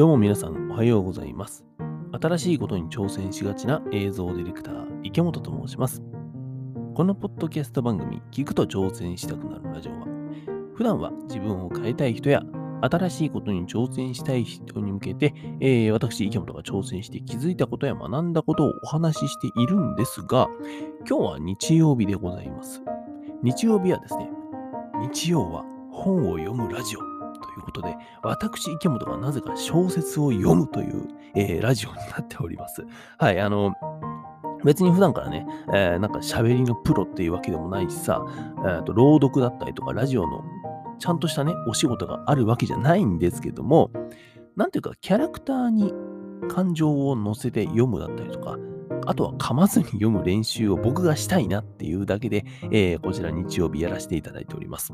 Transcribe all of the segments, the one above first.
どうも皆さんおはようございます。新しいことに挑戦しがちな映像ディレクター、池本と申します。このポッドキャスト番組、聞くと挑戦したくなるラジオは、普段は自分を変えたい人や、新しいことに挑戦したい人に向けて、えー私、池本が挑戦して気づいたことや学んだことをお話ししているんですが、今日は日曜日でございます。日曜日はですね、日曜は本を読むラジオということで、私、池本がなぜか小説を読むという、えーラジオになっております。はい、あの、別に普段からね、えーなんか喋りのプロっていうわけでもないしさ、えーと朗読だったりとか、ラジオのちゃんとしたね、お仕事があるわけじゃないんですけども、なんていうか、キャラクターに感情を乗せて読むだったりとか、あとは噛まずに読む練習を僕がしたいなっていうだけで、えーこちら日曜日やらせていただいております。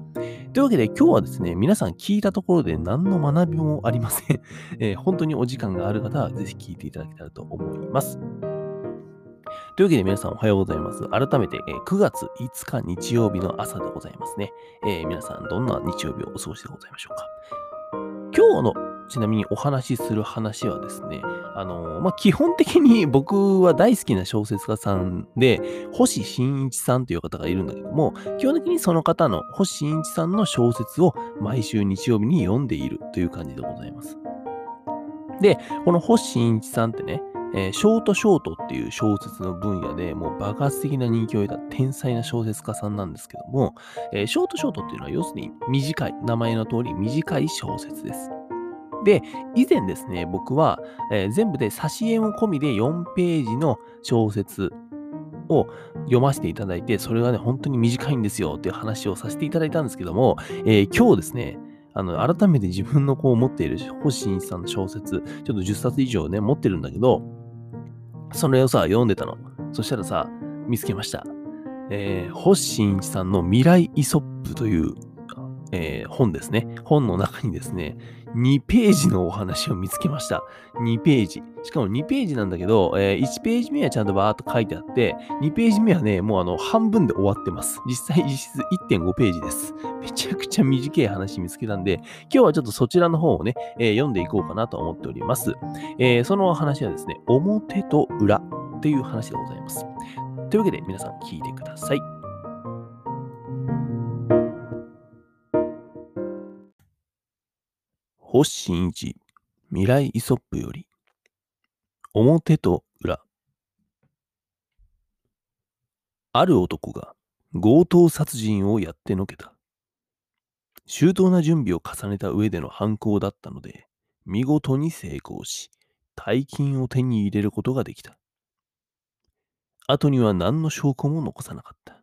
というわけで今日はですね、皆さん聞いたところで何の学びもありません。えー本当にお時間がある方はぜひ聞いていただけたらと思います。というわけで皆さんおはようございます。改めて、え9月5日日曜日の朝でございますね。えー皆さんどんな日曜日をお過ごしでございましょうか。今日のちなみにお話しする話はですね、あのまあ、基本的に僕は大好きな小説家さんで、星新一さんという方がいるんだけども、基本的にその方の星新一さんの小説を毎週日曜日に読んでいるという感じでございます。で、この星新一さんってね、えーショートショートっていう小説の分野でもう爆発的な人気を得た天才な小説家さんなんですけども、えーショートショートっていうのは要するに短い、名前の通り短い小説です。で、以前ですね、僕は、えー全部で挿絵も込みで4ページの小説を読ませていただいて、それがね、本当に短いんですよっていう話をさせていただいたんですけども、えー今日ですね、あの、改めて自分のこう持っている星新一さんの小説、ちょっと10冊以上ね、持ってるんだけど、それをさ、読んでたの。そしたらさ、見つけました。えー、星新一さんの未来イソップという、えー本ですね。本の中にですね、2ページのお話を見つけました。2ページ。しかも2ページなんだけど、えー1ページ目はちゃんとバーっと書いてあって、2ページ目はね、もうあの半分で終わってます。実際実質1.5ページです。めちゃくちゃ短い話見つけたんで、今日はちょっとそちらの方をね、えー読んでいこうかなと思っております。えーその話はですね、表と裏っていう話でございます。というわけで皆さん聞いてください。星新一未来イソップより表と裏。ある男が強盗殺人をやってのけた。周到な準備を重ねた上での犯行だったので見事に成功し大金を手に入れることができた。後には何の証拠も残さなかった。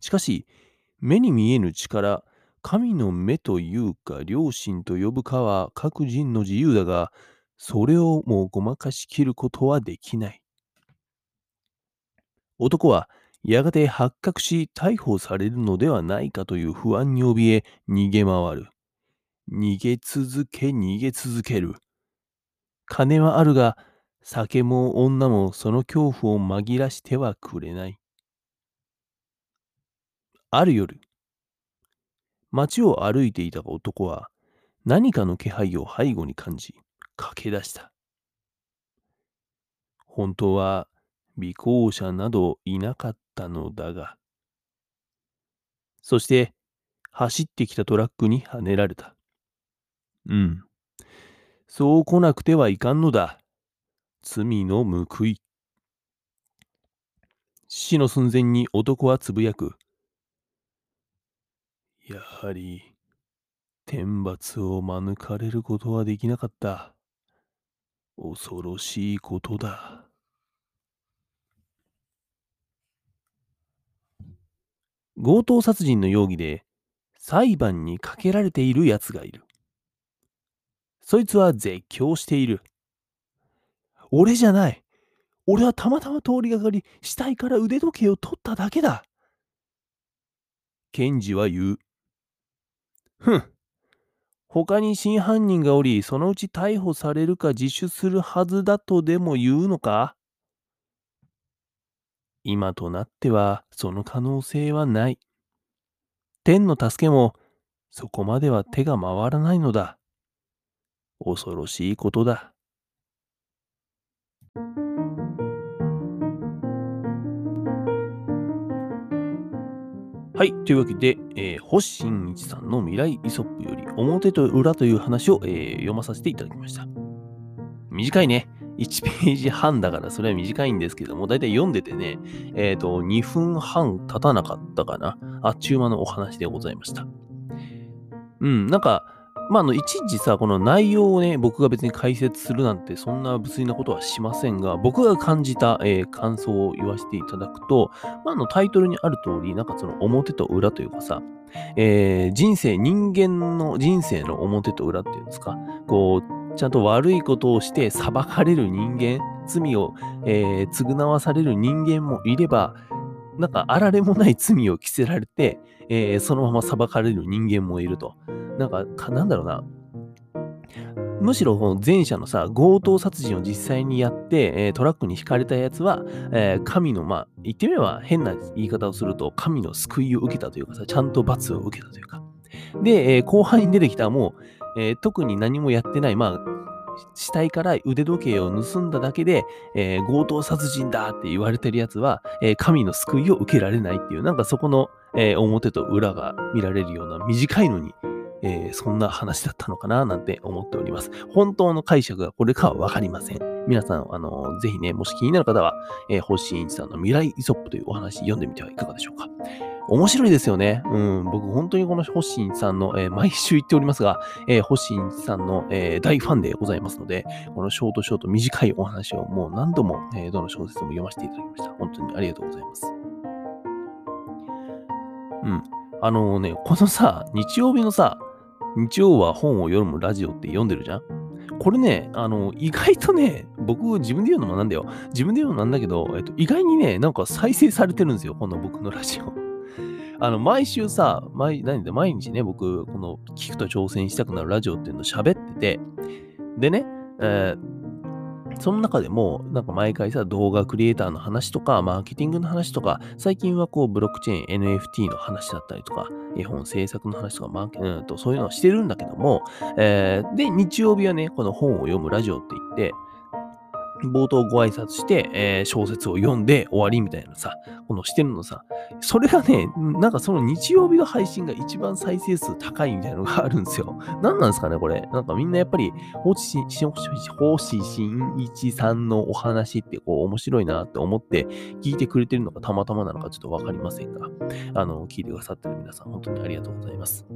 しかし目に見えぬ力神の目というか良心と呼ぶかは各人の自由だが、それをもうごまかしきることはできない。男はやがて発覚し逮捕されるのではないかという不安に怯え逃げ回る。逃げ続け逃げ続ける。金はあるが、酒も女もその恐怖を紛らしてはくれない。ある夜、街を歩いていた男は何かの気配を背後に感じ駆け出した。本当は尾行者などいなかったのだが。そして走ってきたトラックにはねられた。うん。そう来なくてはいかんのだ。罪の報い。死の寸前に男はつぶやく。やはり、天罰を免れることはできなかった。恐ろしいことだ。強盗殺人の容疑で裁判にかけられている奴がいる。そいつは絶叫している。俺じゃない。俺はたまたま通りがかり、死体から腕時計を取っただけだ。検事は言う。ふん。他に真犯人がおり、そのうち逮捕されるか自首するはずだとでも言うのか？今となってはその可能性はない。天の助けもそこまでは手が回らないのだ。恐ろしいことだ。はい。というわけで、えー、星新一さんの未来イソップより表と裏という話を、えー、読まさせていただきました。短いね。1ページ半だからそれは短いんですけども、だいたい読んでてね、えっ、ー、と、2分半経たなかったかな。あっちゅう間のお話でございました。うん、なんか、まあ、あの、いちいちさ、この内容をね、僕が別に解説するなんて、そんな物理なことはしませんが、僕が感じた、えー、感想を言わせていただくと、まあ、あの、タイトルにある通り、なんかその表と裏というかさ、えー、人生、人間の人生の表と裏っていうんですか、こう、ちゃんと悪いことをして裁かれる人間、罪を、えー、償わされる人間もいれば、なんかあられもない罪を着せられて、えー、そのまま裁かれる人間もいると。なんか、かなんだろうな。むしろこの前者のさ、強盗殺人を実際にやって、えー、トラックに引かれたやつは、えー、神の、まあ、言ってみれば変な言い方をすると、神の救いを受けたというかさ、ちゃんと罰を受けたというか。で、えー、後半に出てきたもう、え特に何もやってない、まあ、死体から腕時計を盗んだだけで、え、強盗殺人だって言われてるやつは、え、神の救いを受けられないっていう、なんかそこの、え、表と裏が見られるような短いのに、えー、そんな話だったのかななんて思っております。本当の解釈がこれかはわかりません。皆さん、あの、ぜひね、もし気になる方は、えー、星新一さんの未来イソップというお話読んでみてはいかがでしょうか。面白いですよね。うん、僕本当にこの星新一さんの、えー、毎週言っておりますが、えー、星新一さんの、えー、大ファンでございますので、このショートショート短いお話をもう何度も、えー、どの小説も読ませていただきました。本当にありがとうございます。うん。あのね、このさ、日曜日のさ、日曜は本を読むラジオって読んでるじゃん？これね、あの、意外とね、僕自分で言うのもなんだよ。自分で言うのもなんだけど、えっと、意外にね、なんか再生されてるんですよ。この僕のラジオ。あの、毎週さ、毎、何で、毎日ね、僕、この、聞くと挑戦したくなるラジオっていうのを喋ってて、でね、えーその中でも、なんか毎回さ、動画クリエイターの話とか、マーケティングの話とか、最近はこう、ブロックチェーン、NFT の話だったりとか、絵本制作の話とか、マーケうんと、そういうのをしてるんだけども、えー、で、日曜日はね、この本を読むラジオって言って、冒頭ご挨拶して、えー、小説を読んで終わりみたいなさ、このしてるのさ、それがね、なんかその日曜日の配信が一番再生数高いみたいなのがあるんですよ。何なんですかね、これ。なんかみんなやっぱり、放置し星新一さんのお話ってこう面白いなって思って聞いてくれてるのかたまたまなのかちょっとわかりませんが、あの、聞いてくださってる皆さん、本当にありがとうございます。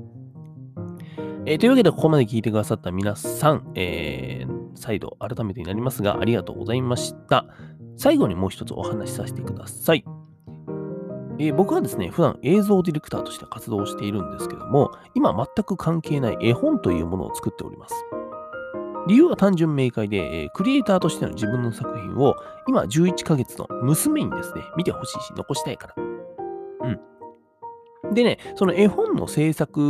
えー、というわけで、ここまで聞いてくださった皆さん、えー、再度改めてになりますが、ありがとうございました。最後にもう一つお話しさせてください。えー、僕はですね、普段映像ディレクターとして活動しているんですけども、今全く関係ない絵本というものを作っております。理由は単純明快で、えー、クリエイターとしての自分の作品を今11ヶ月の娘にですね、見てほしいし、残したいから。うん。でね、その絵本の制作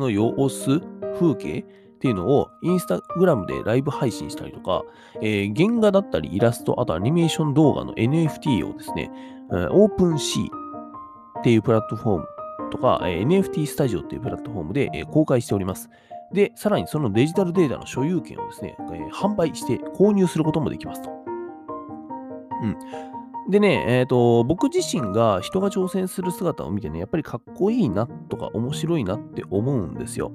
の様子、風景っていうのをインスタグラムでライブ配信したりとか、えー、原画だったりイラスト、あとアニメーション動画の NFT をですね、オープンシーっていうプラットフォームとか、え、NFT スタジオっていうプラットフォームで、え、公開しております。で、さらにそのデジタルデータの所有権をですね、え、販売して購入することもできますと。うん。でね、えっ、ー、と、僕自身が人が挑戦する姿を見てね、やっぱりかっこいいなとか面白いなって思うんですよ。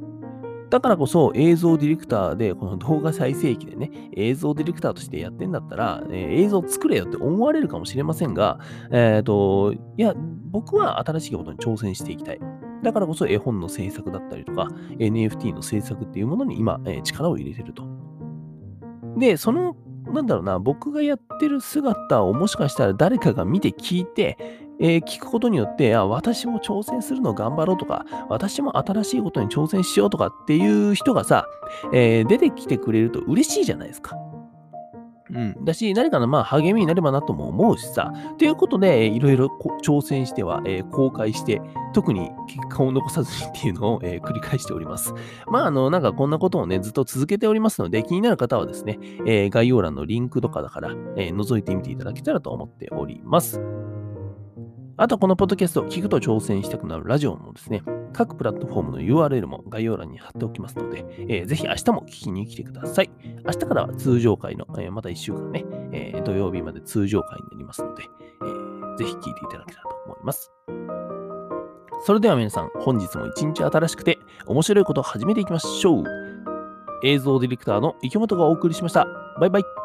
だからこそ映像ディレクターで、この動画再生機でね、映像ディレクターとしてやってんだったら、えー、映像作れよって思われるかもしれませんが、えっ、ー、と、いや、僕は新しいことに挑戦していきたい。だからこそ絵本の制作だったりとか、NFT の制作っていうものに今、えー、力を入れてると。で、そのなんだろうな、僕がやってる姿をもしかしたら誰かが見て聞いて、えー、聞くことによって、あ、私も挑戦するの頑張ろうとか、私も新しいことに挑戦しようとかっていう人がさ、えー、出てきてくれると嬉しいじゃないですか。うん。だし、何かのまあ励みになればなとも思うしさ。ということで、いろいろ挑戦しては、えー、公開して、特に結果を残さずにっていうのを、えー、繰り返しております。まあ、あの、なんかこんなことをね、ずっと続けておりますので、気になる方はですね、えー、概要欄のリンクとかだから、え覗いてみていただけたらと思っております。あと、このポッドキャストを聞くと挑戦したくなるラジオもですね、各プラットフォームの URL も概要欄に貼っておきますので、えー、ぜひ明日も聞きに来てください。明日からは通常回の、えー、また1週間ね、えー、土曜日まで通常回になりますので、えー、ぜひ聞いていただけたらと思います。それでは皆さん、本日も一日新しくて面白いことを始めていきましょう。映像ディレクターの池本がお送りしました。バイバイ。